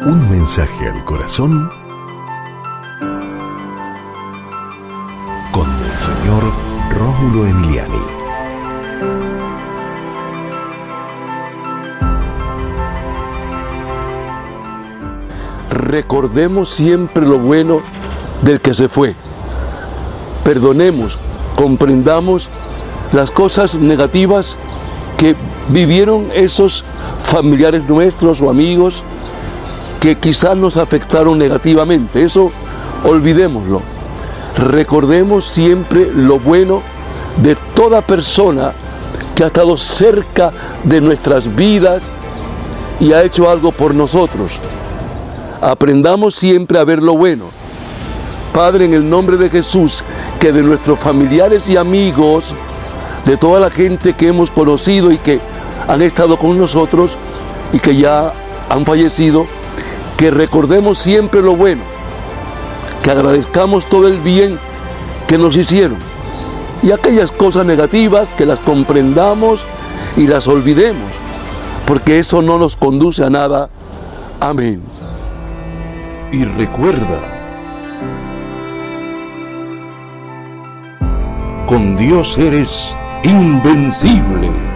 Un mensaje al corazón con Monseñor Rómulo Emiliani. Recordemos siempre lo bueno del que se fue. Perdonemos, comprendamos las cosas negativas que vivieron esos familiares nuestros o amigos que quizás nos afectaron negativamente. Eso olvidémoslo. Recordemos siempre lo bueno de toda persona que ha estado cerca de nuestras vidas y ha hecho algo por nosotros. Aprendamos siempre a ver lo bueno. Padre, en el nombre de Jesús, que de nuestros familiares y amigos, de toda la gente que hemos conocido y que han estado con nosotros y que ya han fallecido, que recordemos siempre lo bueno, que agradezcamos todo el bien que nos hicieron y aquellas cosas negativas que las comprendamos y las olvidemos, porque eso no nos conduce a nada. Amén. Y recuerda, con Dios eres invencible.